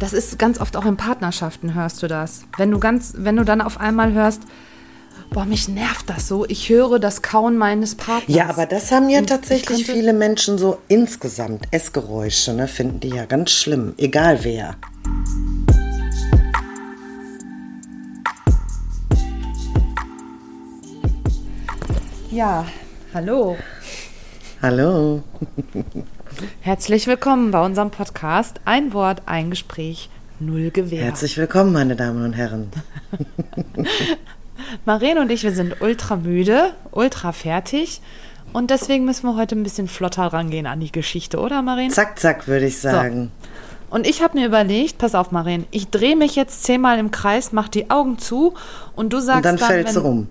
das ist ganz oft auch in Partnerschaften hörst du das. Wenn du ganz, wenn du dann auf einmal hörst, boah, mich nervt das so, ich höre das Kauen meines Partners. Ja, aber das haben ja tatsächlich viele Menschen so insgesamt. Essgeräusche, ne, finden die ja ganz schlimm. Egal wer. Ja, hallo. Hallo. Herzlich willkommen bei unserem Podcast Ein Wort, ein Gespräch, null Gewehr. Herzlich willkommen, meine Damen und Herren. Maren und ich, wir sind ultra müde, ultra fertig. Und deswegen müssen wir heute ein bisschen flotter rangehen an die Geschichte, oder Maren? Zack, zack, würde ich sagen. Und ich habe mir überlegt, pass auf, Maren, ich drehe mich jetzt zehnmal im Kreis, mach die Augen zu und du sagst Und dann fällst du um.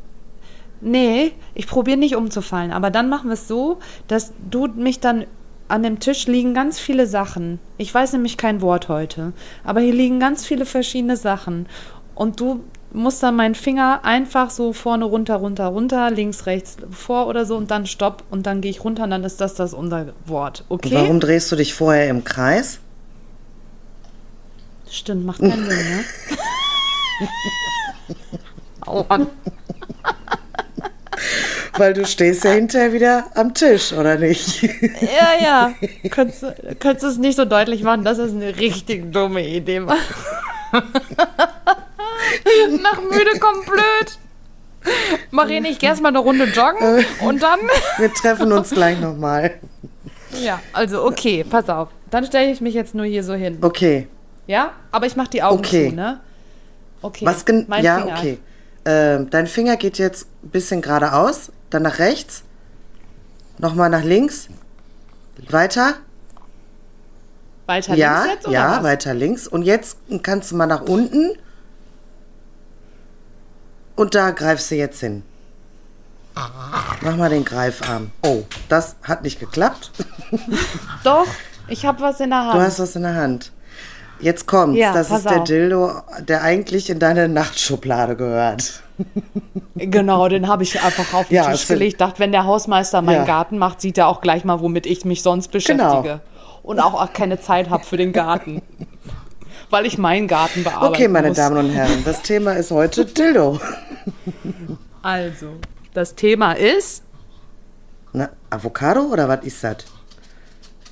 Nee, ich probiere nicht umzufallen, aber dann machen wir es so, dass du mich dann an dem Tisch liegen ganz viele Sachen. Ich weiß nämlich kein Wort heute, aber hier liegen ganz viele verschiedene Sachen und du musst dann meinen Finger einfach so vorne runter, runter, runter, links, rechts, vor oder so und dann stopp und dann gehe ich runter und dann ist das das unser Wort. Okay? Warum drehst du dich vorher im Kreis? Stimmt, macht keinen Sinn, ne? Aua. Weil du stehst ja hinterher wieder am Tisch, oder nicht? Ja, ja. Könntest, du- könntest du es nicht so deutlich machen, dass es eine richtig dumme Idee war. Nach müde kommt blöd. Marien, ich gehe erstmal eine Runde joggen und dann. Wir treffen uns gleich nochmal. Ja, also okay, pass auf. Dann stelle ich mich jetzt nur hier so hin. Okay. Ja? Aber ich mache die Augen Okay. zu, ne? Okay. Was gen mein Ja, Finger. okay. Ähm, dein Finger geht jetzt ein bisschen geradeaus, dann nach rechts, nochmal nach links, weiter. Weiter ja, links jetzt oder ja, was? weiter links. Und jetzt kannst du mal nach unten. Und da greifst du jetzt hin. Mach mal den Greifarm. Oh, das hat nicht geklappt. Doch, ich habe was in der Hand. Du hast was in der Hand. Jetzt kommt's. Ja, das ist der auf. Dildo, der eigentlich in deine Nachtschublade gehört. Genau, den habe ich einfach auf den Ja, Tisch gelegt. Dachte, wenn der Hausmeister meinen Ja. Garten macht, sieht er auch gleich mal, womit ich mich sonst beschäftige. Genau. Und auch, auch keine Zeit habe für den Garten. Weil ich meinen Garten bearbeiten Okay, meine muss. Damen und Herren, das Thema ist heute Dildo. Also, das Thema ist, Na, Avocado oder was ist das?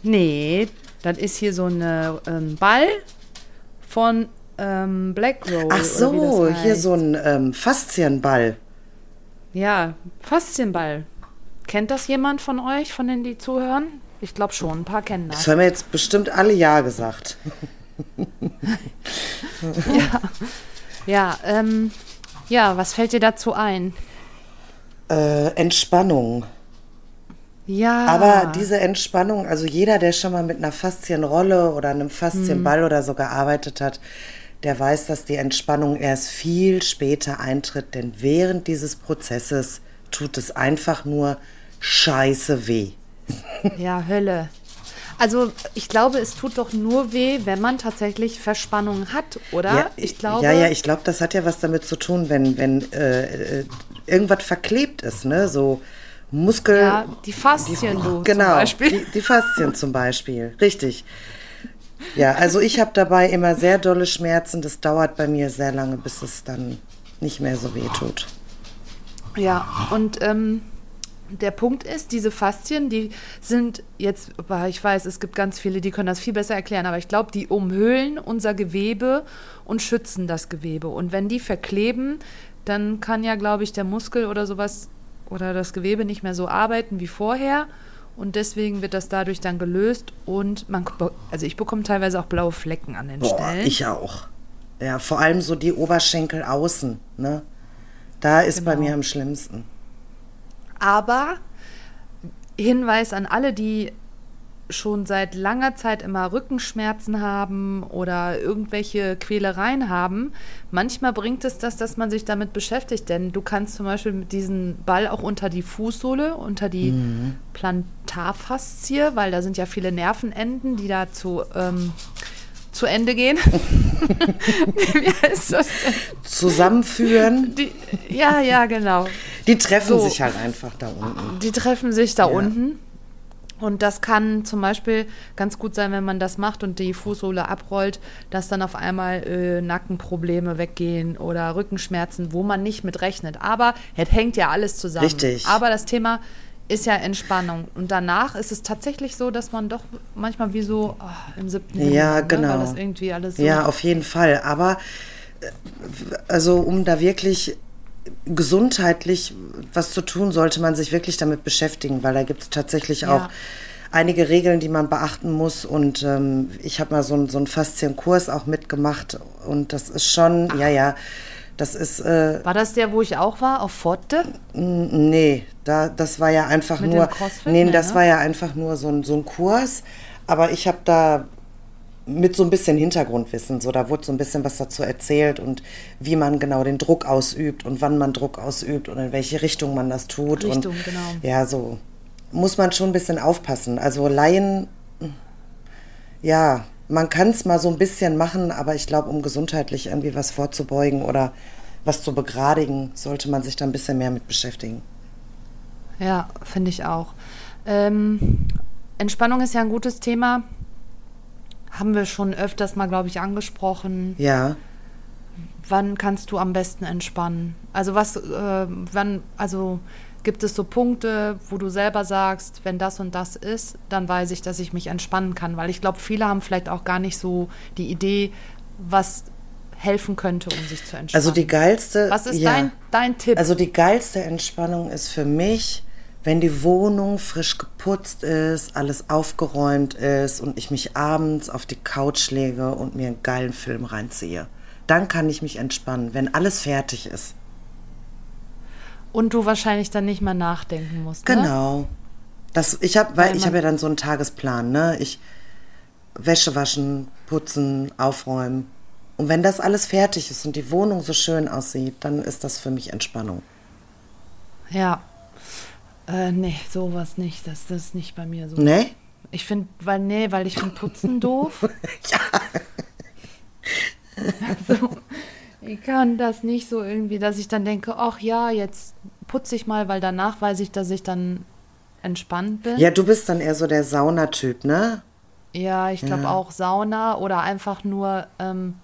nee, das ist hier so ein ähm, Ball von ähm, Black Roll. Ach so, hier heißt. so ein ähm, Faszienball. Ja, Faszienball. Kennt das jemand von euch, von denen die zuhören? Ich glaube schon, ein paar kennen das. Das haben wir jetzt bestimmt alle Ja gesagt. Ja, ähm, ja, was fällt dir dazu ein? Äh, Entspannung. Ja. Aber diese Entspannung, also jeder, der schon mal mit einer Faszienrolle oder einem Faszienball oder so gearbeitet hat, der weiß, dass die Entspannung erst viel später eintritt, denn während dieses Prozesses tut es einfach nur scheiße weh. Ja, Hölle. Also ich glaube, es tut doch nur weh, wenn man tatsächlich Verspannung hat, oder? Ja, ich glaube. ja, ja, ich glaube, das hat ja was damit zu tun, wenn, wenn äh, äh, irgendwas verklebt ist, ne? So Muskel. Ja, die Faszien, du genau, zum Beispiel. Die, die Faszien zum Beispiel, richtig. Ja, also ich habe dabei immer sehr dolle Schmerzen. Das dauert bei mir sehr lange, bis es dann nicht mehr so weh tut. Ja, und ähm, der Punkt ist, diese Faszien, die sind jetzt, ich weiß, es gibt ganz viele, die können das viel besser erklären, aber ich glaube, die umhüllen unser Gewebe und schützen das Gewebe. Und wenn die verkleben, dann kann ja, glaube ich, der Muskel oder sowas oder das Gewebe nicht mehr so arbeiten wie vorher. Und deswegen wird das dadurch dann gelöst und man, also ich bekomme teilweise auch blaue Flecken an den Boah, Stellen. ich auch. Ja, vor allem so die Oberschenkel außen, ne? Da ist bei Genau. mir am schlimmsten. Aber Hinweis an alle, die schon seit langer Zeit immer Rückenschmerzen haben oder irgendwelche Quälereien haben, manchmal bringt es das, dass man sich damit beschäftigt. Denn du kannst zum Beispiel mit diesem Ball auch unter die Fußsohle, unter die Plantarfaszie, weil da sind ja viele Nervenenden, die da zu, ähm, zu Ende gehen. Wie heißt das? Zusammenführen, Die, ja, ja, genau. die treffen So. sich halt einfach da unten. Die treffen sich da unten. Und das kann zum Beispiel ganz gut sein, wenn man das macht und die Fußsohle abrollt, dass dann auf einmal äh, Nackenprobleme weggehen oder Rückenschmerzen, wo man nicht mit rechnet. Aber es hängt ja alles zusammen. Richtig. Aber das Thema ist ja Entspannung. Und danach ist es tatsächlich so, dass man doch manchmal wie so oh, im siebten Ja, ne? genau. Weil das irgendwie alles so Ja, auf jeden Fall. Aber äh, also um da wirklich gesundheitlich was zu tun, sollte man sich wirklich damit beschäftigen, weil da gibt es tatsächlich Ja. auch einige Regeln, die man beachten muss. Und ähm, ich habe mal so, einen- so einen Faszienkurs auch mitgemacht und das ist schon, ja, ja, das ist, äh, War das der, wo ich auch war, auf Forte? nee, da, das war ja einfach Mit nur, dem CrossFit? Nee, das ne? war ja einfach nur so ein, so ein Kurs, aber ich habe da mit so ein bisschen Hintergrundwissen. So, da wurde so ein bisschen was dazu erzählt und wie man genau den Druck ausübt und wann man Druck ausübt und in welche Richtung man das tut. Richtung, und, genau. Ja, so muss man schon ein bisschen aufpassen. Also Laien, ja, man kann es mal so ein bisschen machen, aber ich glaube, um gesundheitlich irgendwie was vorzubeugen oder was zu begradigen, sollte man sich da ein bisschen mehr mit beschäftigen. Ja, finde ich auch. Ähm, Entspannung ist ja ein gutes Thema. Haben wir schon öfters mal, glaube ich, angesprochen. Ja. Wann kannst du am besten entspannen? Also was, äh, wann, also gibt es so Punkte, wo du selber sagst, wenn das und das ist, dann weiß ich, dass ich mich entspannen kann. Weil ich glaube, viele haben vielleicht auch gar nicht so die Idee, was helfen könnte, um sich zu entspannen. Also die geilste. was ist ja. dein, dein Tipp? Also die geilste Entspannung ist für mich, wenn die Wohnung frisch geputzt ist, alles aufgeräumt ist und ich mich abends auf die Couch lege und mir einen geilen Film reinziehe. Dann kann ich mich entspannen, wenn alles fertig ist. und du wahrscheinlich dann nicht mehr nachdenken musst. Ne? Genau. Das, ich habe, weil Weil ich habe ja dann so einen Tagesplan, ne? Ich Wäsche waschen, putzen, aufräumen. Und wenn das alles fertig ist und die Wohnung so schön aussieht, dann ist das für mich Entspannung. Ja. Äh, nee, sowas nicht. Das, das ist nicht bei mir so. Ne? Ich finde, weil, nee, weil ich finde Putzen doof. ja. Also, ich kann das nicht so irgendwie, dass ich dann denke, ach ja, jetzt putze ich mal, weil danach weiß ich, dass ich dann entspannt bin. Ja, du bist dann eher so der Saunatyp, ne? Ja, ich glaube Ja. auch Sauna oder einfach nur ähm,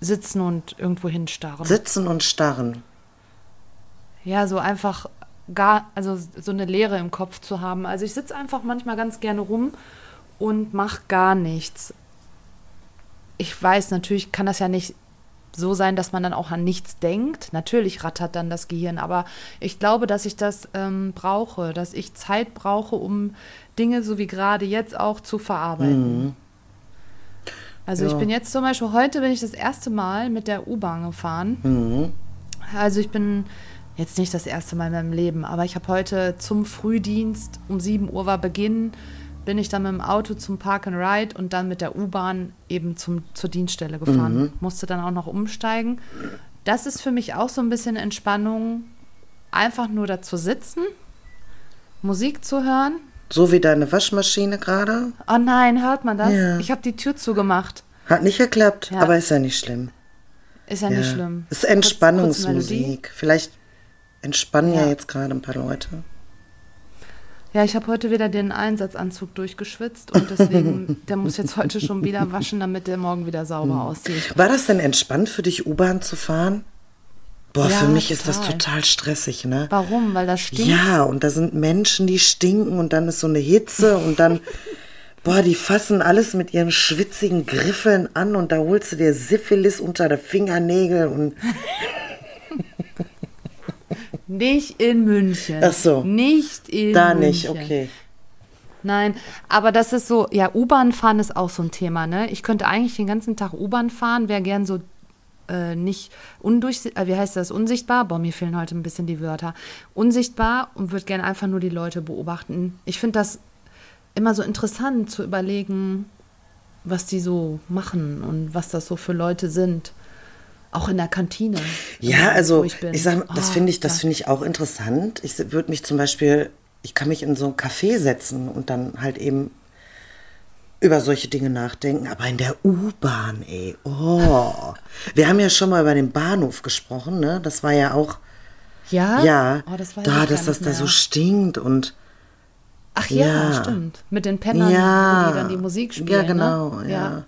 sitzen und irgendwo hinstarren. Sitzen und starren. Ja, so einfach gar, also so eine Leere im Kopf zu haben. Also ich sitze einfach manchmal ganz gerne rum und mache gar nichts. Ich weiß, natürlich kann das ja nicht so sein, dass man dann auch an nichts denkt. Natürlich rattert dann das Gehirn, aber ich glaube, dass ich das ähm, brauche, dass ich Zeit brauche, um Dinge so wie gerade jetzt auch zu verarbeiten. Also ich Ja. bin jetzt zum Beispiel, heute bin ich das erste Mal mit der U-Bahn gefahren. Mhm. Also ich bin jetzt nicht das erste Mal in meinem Leben, aber ich habe heute zum Frühdienst, um 7 Uhr war Beginn, bin ich dann mit dem Auto zum Park and Ride und dann mit der U-Bahn eben zum, zur Dienststelle gefahren. Musste dann auch noch umsteigen. Das ist für mich auch so ein bisschen Entspannung, einfach nur da zu sitzen, Musik zu hören. So wie deine Waschmaschine gerade. Oh nein, hört man das? Ja. Ich habe die Tür zugemacht. Hat nicht geklappt, Ja. aber ist ja nicht schlimm. Ist ja, nicht schlimm. Ist. Entspannungsmusik. Vielleicht entspannen ja. Ja. jetzt gerade ein paar Leute. Ja, ich habe heute wieder den Einsatzanzug durchgeschwitzt und deswegen, der muss jetzt heute schon wieder waschen, damit der morgen wieder sauber Hm. aussieht. War das denn entspannt für dich, U-Bahn zu fahren? Boah, Ja, für mich ist das total. total stressig, ne? Warum? Weil das stinkt? Ja, und da sind Menschen, die stinken und dann ist so eine Hitze und dann, boah, die fassen alles mit ihren schwitzigen Griffeln an und da holst du dir Syphilis unter der Fingernägel und Nicht in München. Ach so. Nicht in da München. nicht, okay. Nein, aber das ist so, ja, U-Bahn fahren ist auch so ein Thema, ne? Ich könnte eigentlich den ganzen Tag U-Bahn fahren, wäre gern so äh, nicht undurchsichtbar, äh, wie heißt das, unsichtbar? Boah, mir fehlen heute ein bisschen die Wörter. Unsichtbar und würde gerne einfach nur die Leute beobachten. Ich finde das immer so interessant zu überlegen, was die so machen und was das so für Leute sind. Auch in der Kantine. Ja, also ich ich, sag, das Oh, finde ich, das finde ich auch interessant. Ich würde mich zum Beispiel, ich kann mich in so ein Café setzen und dann halt eben über solche Dinge nachdenken, aber in der U-Bahn, ey, oh. Wir haben ja schon mal über den Bahnhof gesprochen, ne? Das war ja auch, Ja? ja, Oh, das weiß da, dass das nicht da mehr. so stinkt und Ach ja, Ja. stimmt. Mit den Pennern, Ja. die dann die Musik spielen. Ja, genau, Ne? ja. Ja,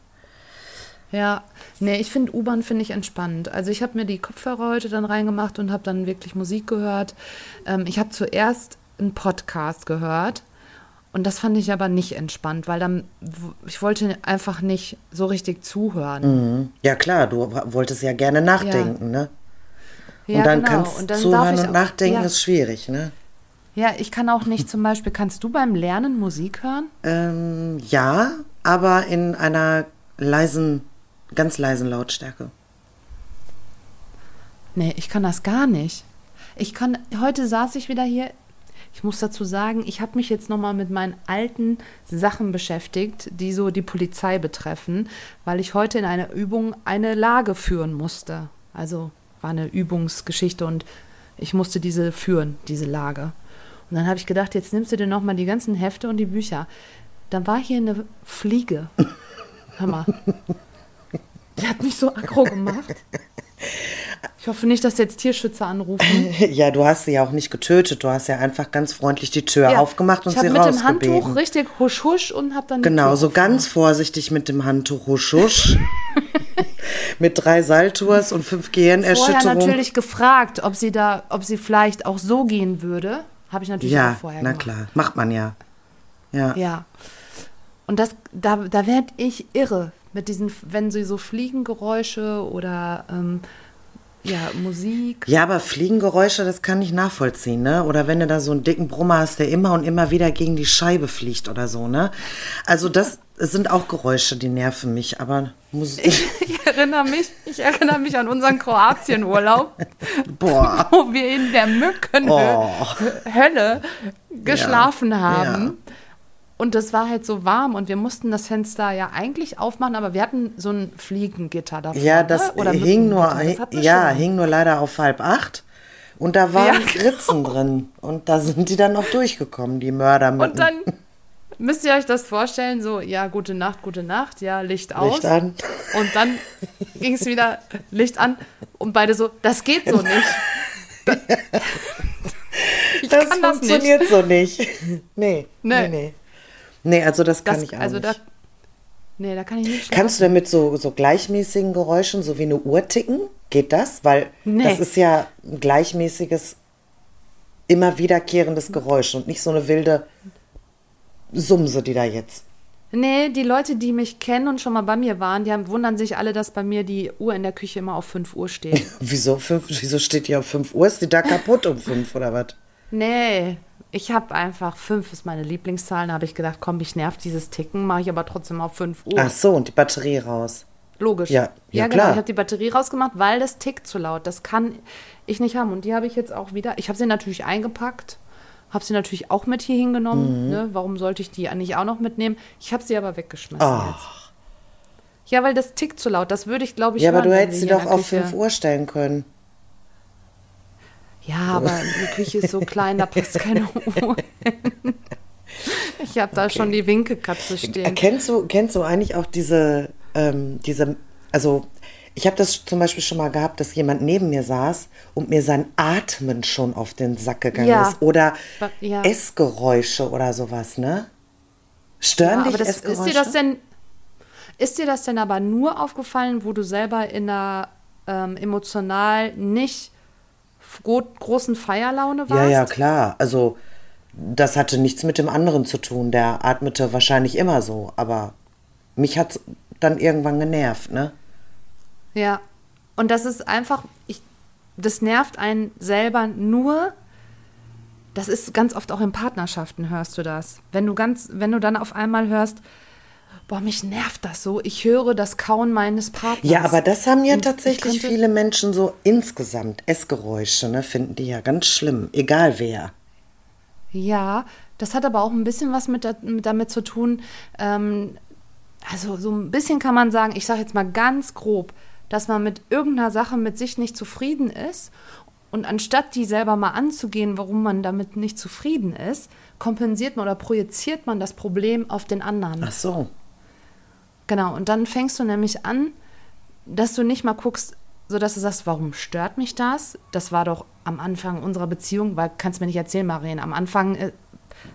nee, ich finde U-Bahn finde ich entspannt. Also ich habe mir die Kopfhörer heute dann reingemacht und habe dann wirklich Musik gehört. Ähm, ich habe zuerst einen Podcast gehört und das fand ich aber nicht entspannt, weil dann ich wollte einfach nicht so richtig zuhören. Mhm. Ja, klar, du wolltest ja gerne nachdenken, ne? Ja, und dann genau. kannst Und dann zuhören und auch- nachdenken ja. ist schwierig, ne? Ja, ich kann auch nicht zum Beispiel, kannst du beim Lernen Musik hören? Ähm, ja, aber in einer leisen, ganz leisen Lautstärke. Nee, ich kann das gar nicht. Ich kann, heute saß ich wieder hier. Ich muss dazu sagen, ich habe mich jetzt nochmal mit meinen alten Sachen beschäftigt, die so die Polizei betreffen, weil ich heute in einer Übung eine Lage führen musste. Also war eine Übungsgeschichte und ich musste diese führen, diese Lage. Und dann habe ich gedacht, jetzt nimmst du dir nochmal die ganzen Hefte und die Bücher. Dann war hier eine Fliege. Hör mal. Die hat mich so aggro gemacht. Ich hoffe nicht, dass jetzt Tierschützer anrufen. Ja, du hast sie ja auch nicht getötet, du hast ja einfach ganz freundlich die Tür Ja, aufgemacht und ich hab sie mit dem Handtuch rausgebeten. richtig husch husch und habe dann Genau, Tür so aufgemacht. ganz vorsichtig mit dem Handtuch husch husch. mit drei Saltours und fünf Vorher Gehirnerschütterungen. natürlich gefragt, ob sie da, ob sie vielleicht auch so gehen würde. Habe ich natürlich Ja, auch vorher na gemacht. klar, macht man ja. Ja. Ja. Und das, da, da werd ich irre mit diesen, wenn sie so Fliegengeräusche oder ähm, ja, Musik. Ja, aber Fliegengeräusche, das kann ich nachvollziehen, ne? Oder wenn du da so einen dicken Brummer hast, der immer und immer wieder gegen die Scheibe fliegt oder so, ne? Also das sind auch Geräusche, die nerven mich, aber Musik. Ich erinnere mich, ich erinnere mich an unseren Kroatienurlaub, Boah. wo wir in der Mückenhölle Oh. geschlafen haben. ja. Und das war halt so warm und wir mussten das Fenster ja eigentlich aufmachen, aber wir hatten so ein Fliegengitter davor. Ja, das ne? Hing nur, das ja, schon. hing nur leider auf halb acht. Und da waren Ja, genau. Ritzen drin. Und da sind die dann auch durchgekommen, die Mörder mit Und dann müsst ihr euch das vorstellen, so, ja, gute Nacht, gute Nacht, ja, Licht aus. Licht an. Und dann ging es wieder Licht an und beide so, das geht so nicht. ich Das kann das nicht. funktioniert so nicht. Nee, Nee. nee, nee. Nee, also das kann Das, ich auch also nicht. da, nee, da kann ich nicht Kannst du denn mit so, so gleichmäßigen Geräuschen, so wie eine Uhr ticken? Geht das? Weil Nee. das ist ja ein gleichmäßiges, immer wiederkehrendes Geräusch und nicht so eine wilde Sumse, die da jetzt. Nee, die Leute, die mich kennen und schon mal bei mir waren, die haben, wundern sich alle, dass bei mir die Uhr in der Küche immer auf 5 Uhr steht. Wieso, fünf, wieso steht die auf 5 Uhr? Ist die da kaputt um 5 oder was? nee, ich habe einfach 5 ist meine Lieblingszahl. Da habe ich gedacht, komm, ich nerv dieses Ticken, mache ich aber trotzdem auf 5 Uhr. Ach so, und die Batterie raus. Logisch. Ja, ja, genau. klar. Ich habe die Batterie rausgemacht, weil das tickt zu laut. Das kann ich nicht haben. Und die habe ich jetzt auch wieder. Ich habe sie natürlich eingepackt, habe sie natürlich auch mit hier Mhm. hingenommen. Ne? Warum sollte ich die nicht auch noch mitnehmen? Ich habe sie aber weggeschmissen Ach. jetzt. Ja, weil das tickt zu laut. Das würde ich, glaube ich, Ja, aber du hättest sie doch auf 5 Uhr stellen können. Ja, aber die Küche ist so klein, da passt keine Uhr hin. Ich habe da schon die Winkekatze stehen. Kennst du, kennst du eigentlich auch diese, ähm, diese, also ich habe das zum Beispiel schon mal gehabt, dass jemand neben mir saß und mir sein Atmen schon auf den Sack gegangen Ja. ist. Oder ja. Essgeräusche oder sowas, ne? Stören Ja, dich das, ist Essgeräusche? dir das denn ist dir das denn aber nur aufgefallen, wo du selber in einer ähm, emotional nicht großen Feierlaune warst? ja, ja, klar. Also das hatte nichts mit dem anderen zu tun. Der atmete wahrscheinlich immer so, aber mich hat's dann irgendwann genervt, ne? Ja. Und das ist einfach, ich, das nervt einen selber nur. Das ist ganz oft auch in Partnerschaften hörst du das. Wenn du ganz, wenn du dann auf einmal hörst, boah, mich nervt das so. Ich höre das Kauen meines Partners. Ja, aber das haben ja tatsächlich viele Menschen so insgesamt. Essgeräusche, ne, finden die ja ganz schlimm, egal wer. Ja, das hat aber auch ein bisschen was mit, mit damit zu tun. Ähm, also so ein bisschen kann man sagen, ich sage jetzt mal ganz grob, dass man mit irgendeiner Sache mit sich nicht zufrieden ist und anstatt die selber mal anzugehen, warum man damit nicht zufrieden ist, kompensiert man oder projiziert man das Problem auf den anderen. Ach so. Genau, und dann fängst du nämlich an, dass du nicht mal guckst, so dass du sagst, warum stört mich das? Das war doch am Anfang unserer Beziehung, weil kannst mir nicht erzählen, Marien, am Anfang äh,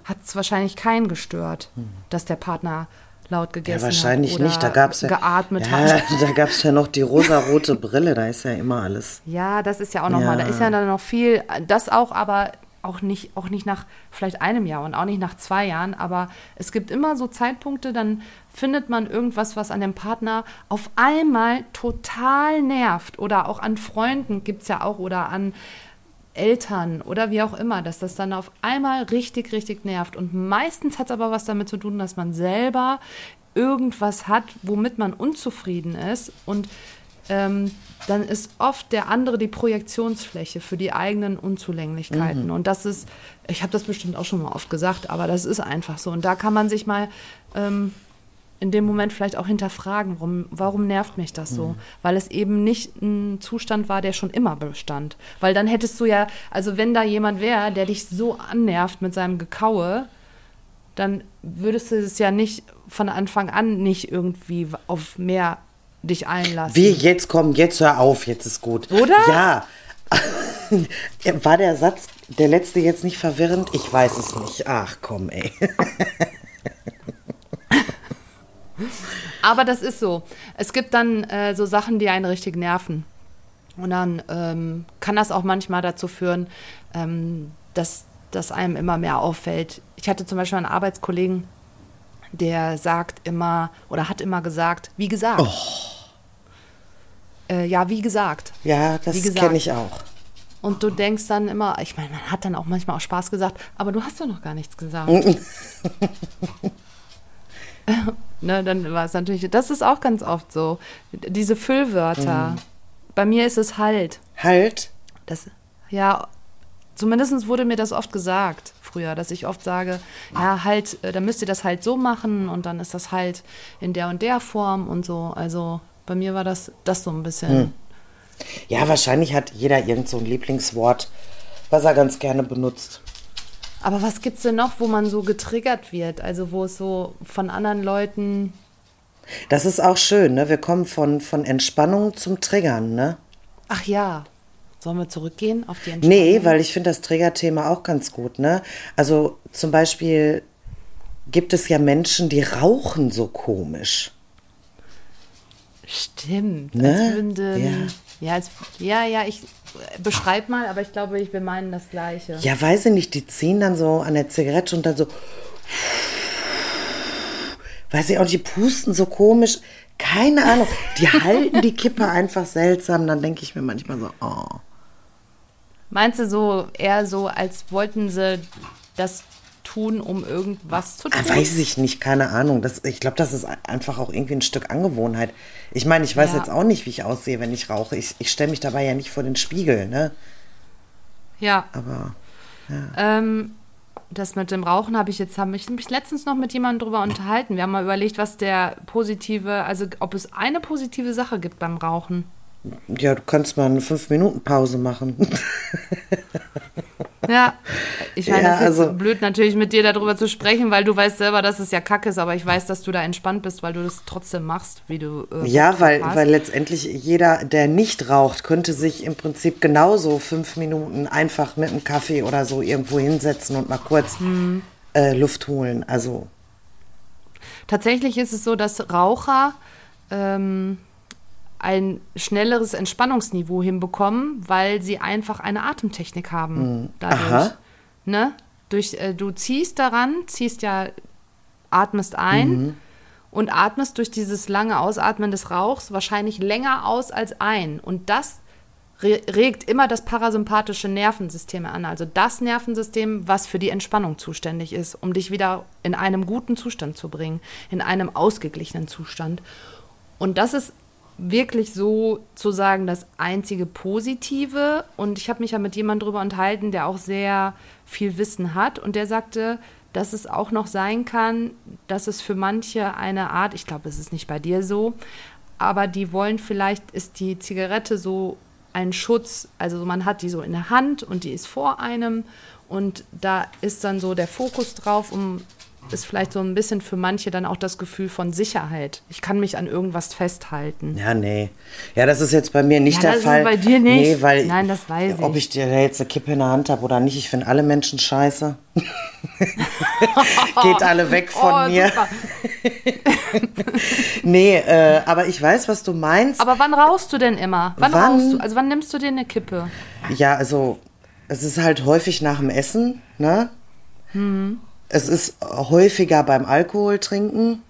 hat es wahrscheinlich keinen gestört, dass der Partner laut gegessen Ja, wahrscheinlich hat oder nicht. Da gab es ja, geatmet ja, hat. da gab es ja noch die rosarote Brille. Da ist ja immer alles. Ja, das ist ja auch nochmal, Ja. da ist ja dann noch viel, das auch, aber auch nicht, auch nicht nach vielleicht einem Jahr und auch nicht nach zwei Jahren, aber es gibt immer so Zeitpunkte, dann findet man irgendwas, was an dem Partner auf einmal total nervt oder auch an Freunden gibt es ja auch oder an Eltern oder wie auch immer, dass das dann auf einmal richtig, richtig nervt. Und meistens hat es aber was damit zu tun, dass man selber irgendwas hat, womit man unzufrieden ist. Und ähm, dann ist oft der andere die Projektionsfläche für die eigenen Unzulänglichkeiten. Und das ist, ich habe das bestimmt auch schon mal oft gesagt, aber das ist einfach so. Und da kann man sich mal ähm, in dem Moment vielleicht auch hinterfragen, warum, warum nervt mich das so? Weil es eben nicht ein Zustand war, der schon immer bestand. Weil dann hättest du ja, also wenn da jemand wäre, der dich so annervt mit seinem Gekaue, dann würdest du es ja nicht von Anfang an nicht irgendwie auf mehr dich einlassen. Wie, jetzt komm, jetzt hör auf, jetzt ist gut. Oder? Ja. War der Satz, der letzte jetzt nicht verwirrend? Ich weiß es nicht. Ach komm, ey. Aber das ist so. Es gibt dann äh, so Sachen, die einen richtig nerven. Und dann ähm, kann das auch manchmal dazu führen, ähm, dass, dass einem immer mehr auffällt. Ich hatte zum Beispiel einen Arbeitskollegen, der sagt immer oder hat immer gesagt, wie gesagt. Äh, ja, wie gesagt. Ja, das kenne ich auch. Und du denkst dann immer, ich meine, man hat dann auch manchmal auch Spaß gesagt, aber du hast doch noch gar nichts gesagt. ne, dann war es natürlich, das ist auch ganz oft so. Diese Füllwörter. Bei mir ist es halt. Halt. Das, ja, zumindest wurde mir das oft gesagt früher, dass ich oft sage, ja, halt, äh, dann müsst ihr das halt so machen und dann ist das halt in der und der Form und so. Also bei mir war das, das so ein bisschen. Ja, wahrscheinlich hat jeder irgend so ein Lieblingswort, was er ganz gerne benutzt. Aber was gibt's denn noch, wo man so getriggert wird? Also wo es so von anderen Leuten. Das ist auch schön, ne? Wir kommen von, von Entspannung zum Triggern, ne? Ach ja. Sollen wir zurückgehen auf die Entspannung? Nee, weil ich finde das Triggerthema auch ganz gut, ne? Also zum Beispiel gibt es ja Menschen, die rauchen so komisch. Stimmt. Ne? Würden, Ja. ja. als, ja, ja, ich äh, beschreib mal, aber ich glaube, ich, wir meinen das Gleiche. Ja, weiß ich nicht, die ziehen dann so an der Zigarette und dann so. Weiß ich auch, die pusten so komisch. Keine Ahnung. Die halten die Kippe einfach seltsam. Dann denke ich mir manchmal so, oh. Meinst du so eher so, als wollten sie das tun, um irgendwas zu tun? Ah, weiß ich nicht, keine Ahnung. Das, ich glaube, das ist einfach auch irgendwie ein Stück Angewohnheit. Ich meine, ich weiß Ja. jetzt auch nicht, wie ich aussehe, wenn ich rauche. Ich, ich stelle mich dabei ja nicht vor den Spiegel, ne? Ja. Aber Ähm, das mit dem Rauchen habe ich jetzt, habe ich mich letztens noch mit jemandem drüber unterhalten. Wir haben mal überlegt, was der positive, also ob es eine positive Sache gibt beim Rauchen. Ja, du kannst mal eine 5-Minuten-Pause machen. Ja, ich meine, Ja, das ist also- blöd natürlich mit dir darüber zu sprechen, weil du weißt selber, dass es ja kacke ist, aber ich weiß, dass du da entspannt bist, weil du das trotzdem machst, wie du. Äh, Ja, weil, hast. weil letztendlich jeder, der nicht raucht, könnte sich im Prinzip genauso fünf Minuten einfach mit einem Kaffee oder so irgendwo hinsetzen und mal kurz äh, Luft holen. Also, Tatsächlich ist es so, dass Raucher ähm, ein schnelleres Entspannungsniveau hinbekommen, weil sie einfach eine Atemtechnik haben. Dadurch. Aha. Ne? Durch, äh, du ziehst daran, ziehst ja, atmest ein und atmest durch dieses lange Ausatmen des Rauchs wahrscheinlich länger aus als ein. Und das re regt immer das parasympathische Nervensystem an, also das Nervensystem, was für die Entspannung zuständig ist, um dich wieder in einem guten Zustand zu bringen, in einem ausgeglichenen Zustand. Und das ist wirklich so zu sagen das einzige Positive. Und ich habe mich ja mit jemandem drüber unterhalten, der auch sehr viel Wissen hat. Und der sagte, dass es auch noch sein kann, dass es für manche eine Art, ich glaube, es ist nicht bei dir so, aber die wollen vielleicht, ist die Zigarette so ein Schutz, also man hat die so in der Hand und die ist vor einem und da ist dann so der Fokus drauf, um ist vielleicht so ein bisschen für manche dann auch das Gefühl von Sicherheit. Ich kann mich an irgendwas festhalten. ja, nee. Ja, das ist jetzt bei mir nicht Ja, der Fall. bei dir nicht. Nee, weil Nein, das weiß Ob ich. ich dir jetzt eine Kippe in der Hand habe oder nicht, ich finde alle Menschen scheiße. Geht alle weg von Oh, mir. Nee, äh, aber ich weiß, was du meinst. Aber wann rauchst du denn immer? Wann, Wann? rauchst du? Also wann nimmst du dir eine Kippe? Ja, also es ist halt häufig nach dem Essen, ne? Es ist häufiger beim Alkohol trinken.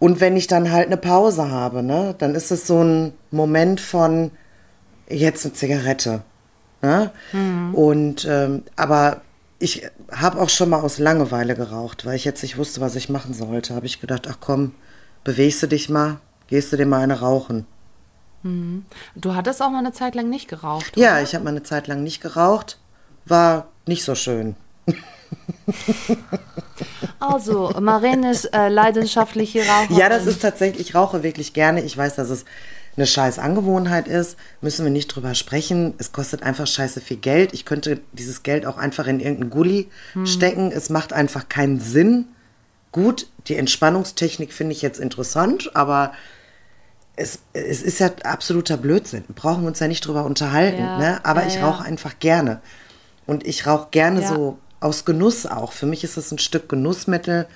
Und wenn ich dann halt eine Pause habe, ne, dann ist es so ein Moment von jetzt eine Zigarette. Ne? Und ähm, aber ich habe auch schon mal aus Langeweile geraucht, weil ich jetzt nicht wusste, was ich machen sollte. Habe ich gedacht, ach komm, bewegst du dich mal, gehst du dir mal eine rauchen. Du hattest auch mal eine Zeit lang nicht geraucht. Ja, ich habe mal eine Zeit lang nicht geraucht. War nicht so schön. Also, Maren ist äh, leidenschaftliche Raucherin. Ja, das ist tatsächlich, ich rauche wirklich gerne. Ich weiß, dass es eine scheiß Angewohnheit ist. Müssen wir nicht drüber sprechen. Es kostet einfach scheiße viel Geld. Ich könnte dieses Geld auch einfach in irgendeinen Gully stecken. Es macht einfach keinen Sinn. Gut, die Entspannungstechnik finde ich jetzt interessant, aber es, es ist ja absoluter Blödsinn. Brauchen wir uns ja nicht drüber unterhalten. Ja, ne? Aber ja, ich ja. rauche einfach gerne. Und ich rauche gerne so aus Genuss auch. Für mich ist es ein Stück Genussmittel.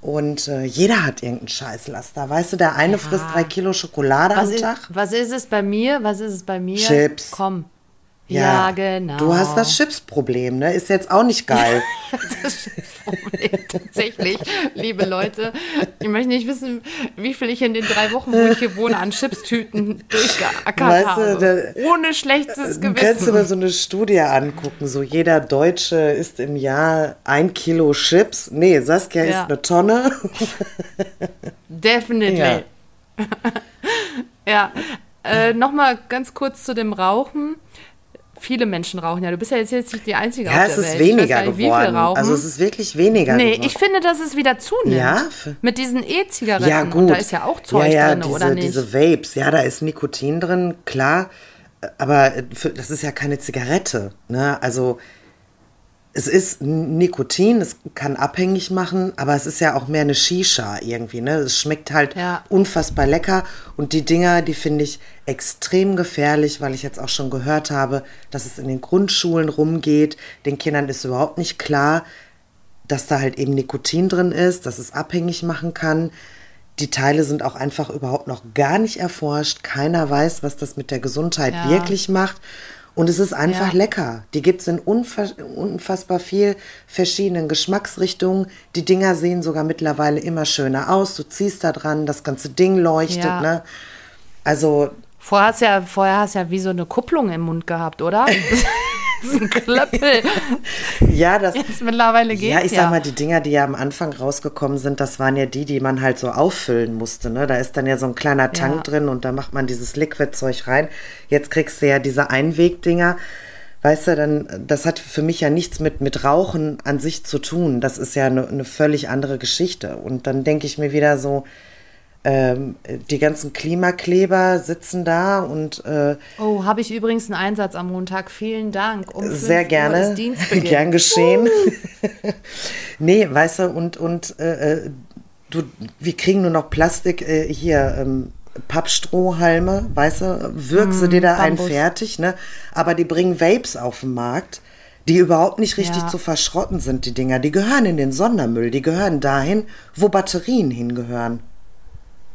Und äh, jeder hat irgendeinen Scheißlaster. Weißt du, der eine frisst drei Kilo Schokolade was am ist, Tag. was ist es bei mir? Was ist es bei mir? Chips. Komm. Ja, genau. Du hast das Chips-Problem, ne? Ist jetzt auch nicht geil. Das Problem tatsächlich, liebe Leute. Ich möchte nicht wissen, wie viel ich in den drei Wochen, wo ich hier wohne, an Chipstüten durchgeackert Weißt du, habe. da- Ohne schlechtes Du kannst dir mal Gewissen. so eine Studie angucken. So jeder Deutsche isst im Jahr ein Kilo Chips. Nee, Saskia Ja. isst eine Tonne. Definitely. Ja. Ja, äh, nochmal ganz kurz zu dem Rauchen. Viele Menschen rauchen ja. Du bist ja jetzt, jetzt nicht die Einzige Ja, auf es der ist Welt. Ich weiß weniger gar nicht, geworden. Also es ist wirklich weniger nee, geworden. ich finde, dass es wieder zunimmt. Ja? Mit diesen E-Zigaretten. Ja, gut. Und da ist ja auch Zeug ja, ja, drin, diese, oder nicht? Diese Vapes, ja, da ist Nikotin drin, klar. Aber für, das ist ja keine Zigarette. Ne? Also es ist Nikotin, es kann abhängig machen, aber es ist ja auch mehr eine Shisha irgendwie. Ne? Es schmeckt halt Ja. unfassbar lecker. Und die Dinger, die finde ich extrem gefährlich, weil ich jetzt auch schon gehört habe, dass es in den Grundschulen rumgeht. Den Kindern ist überhaupt nicht klar, dass da halt eben Nikotin drin ist, dass es abhängig machen kann. Die Teile sind auch einfach überhaupt noch gar nicht erforscht. Keiner weiß, was das mit der Gesundheit Ja. wirklich macht. Und es ist einfach Ja. lecker. Die gibt es in unfa unfassbar viel verschiedenen Geschmacksrichtungen. Die Dinger sehen sogar mittlerweile immer schöner aus. Du ziehst da dran, das ganze Ding leuchtet. Ja. Ne? Also Vorher hast ja, vorher hast ja wie so eine Kupplung im Mund gehabt, oder? ein Klöppel. ja, das, Jetzt mittlerweile geht's Ja, ja. ich sag mal, die Dinger, die ja am Anfang rausgekommen sind, das waren ja die, die man halt so auffüllen musste. Ne? Da ist dann ja so ein kleiner Tank Ja. drin und da macht man dieses Liquid-Zeug rein. Jetzt kriegst du ja diese Einwegdinger. Weißt du, dann, das hat für mich ja nichts mit, mit Rauchen an sich zu tun. Das ist ja eine, eine völlig andere Geschichte. Und dann denke ich mir wieder so, ähm, die ganzen Klimakleber sitzen da und äh, Oh, habe ich übrigens einen Einsatz am Montag. Vielen Dank. Um Sehr 5 Uhr gerne. Gern geschehen. nee, weißt du, und, und äh, äh, du, wir kriegen nur noch Plastik äh, hier, ähm, Pappstrohhalme, weißt du, wirkst du dir da einen Mm, Bambus. fertig, ne? Aber die bringen Vapes auf den Markt, die überhaupt nicht richtig Ja. zu verschrotten sind, die Dinger. Die gehören in den Sondermüll, die gehören dahin, wo Batterien hingehören.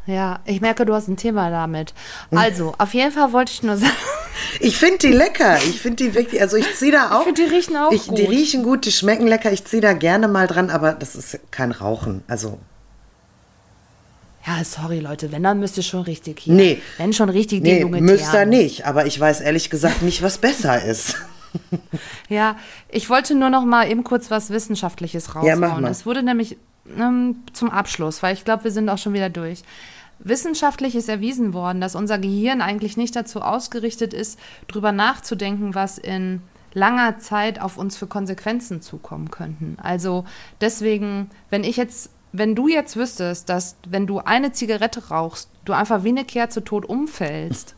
Ja, ich merke, du hast ein Thema damit. Also, auf jeden Fall wollte ich nur sagen, Ich finde die lecker. Ich finde die wirklich, also ich ziehe da auch. find, die riechen auch ich, Die gut. riechen gut, die schmecken lecker. Ich ziehe da gerne mal dran, aber das ist kein Rauchen. Also, ja, sorry Leute, wenn, dann müsst ihr schon richtig hier. Nee. Wenn schon richtig nee, die Lunge müsst ihr nicht. Aber ich weiß ehrlich gesagt nicht, was besser ist. Ja, ich wollte nur noch mal eben kurz was Wissenschaftliches raushauen. Ja, mach mal. Es wurde nämlich ähm, zum Abschluss, weil ich glaube, wir sind auch schon wieder durch. Wissenschaftlich ist erwiesen worden, dass unser Gehirn eigentlich nicht dazu ausgerichtet ist, drüber nachzudenken, was in langer Zeit auf uns für Konsequenzen zukommen könnten. Also deswegen, wenn ich jetzt, wenn du jetzt wüsstest, dass wenn du eine Zigarette rauchst, du einfach wie eine Kerze tot umfällst,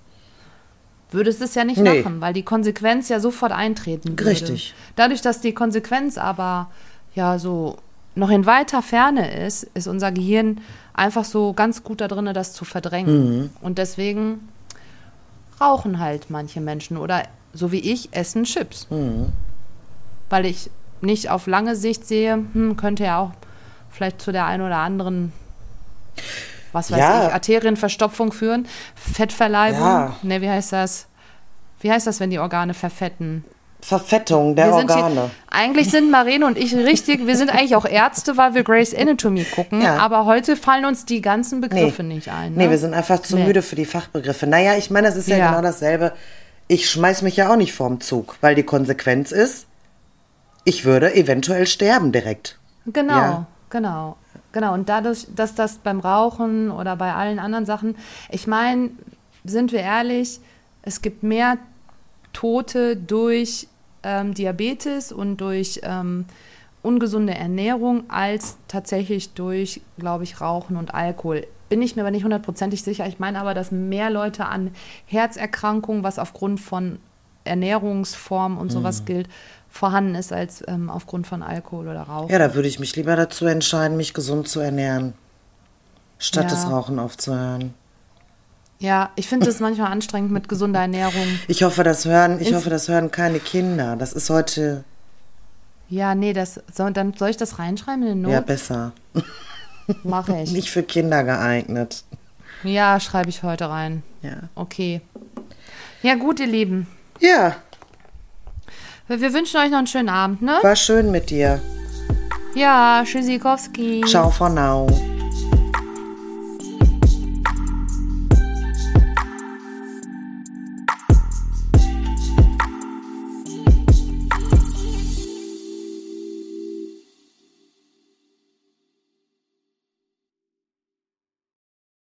würdest du es ja nicht Nee. machen, weil die Konsequenz ja sofort eintreten würde. Richtig. Dadurch, dass die Konsequenz aber ja so noch in weiter Ferne ist, ist unser Gehirn einfach so ganz gut da drin, das zu verdrängen. Und deswegen rauchen halt manche Menschen oder so wie ich essen Chips. Weil ich nicht auf lange Sicht sehe, hm, könnte ja auch vielleicht zu der einen oder anderen, was weiß Ja. ich, Arterienverstopfung führen. Fettverleibung, Ja. ne, wie heißt das? Wie heißt das, wenn die Organe verfetten? Verfettung der Organe. Hier, eigentlich sind Marene und ich richtig, wir sind eigentlich auch Ärzte, weil wir Grace Anatomy gucken, Ja. aber heute fallen uns die ganzen Begriffe nicht ein. Ne? Nee, wir sind einfach zu Nee. müde für die Fachbegriffe. Naja, ich meine, das ist ja, Ja. genau dasselbe. Ich schmeiß mich ja auch nicht vorm Zug, weil die Konsequenz ist, ich würde eventuell sterben direkt. Genau, Ja. genau, genau. Und dadurch, dass das beim Rauchen oder bei allen anderen Sachen, ich meine, sind wir ehrlich, es gibt mehr Tote durch ähm, Diabetes und durch ähm, ungesunde Ernährung als tatsächlich durch, glaube ich, Rauchen und Alkohol. Bin ich mir aber nicht hundertprozentig sicher. Ich meine aber, dass mehr Leute an Herzerkrankungen, was aufgrund von Ernährungsform und Mhm. sowas gilt, vorhanden ist als ähm, aufgrund von Alkohol oder Rauchen. Ja, da würde ich mich lieber dazu entscheiden, mich gesund zu ernähren, statt Ja. das Rauchen aufzuhören. Ja, ich finde es manchmal anstrengend mit gesunder Ernährung. Ich hoffe, das hören, ich Ins- hoffe, das hören keine Kinder. Das ist heute Ja, nee, das soll, dann soll ich das reinschreiben in den ja Notes? besser. Mache ich. Nicht für Kinder geeignet. Ja, schreibe ich heute rein. Ja. Okay. Ja, gut, ihr Lieben. Ja, Wir, wir wünschen euch noch einen schönen Abend, ne? war schön mit dir. Ja, Tschüssikowski. Ciao for now.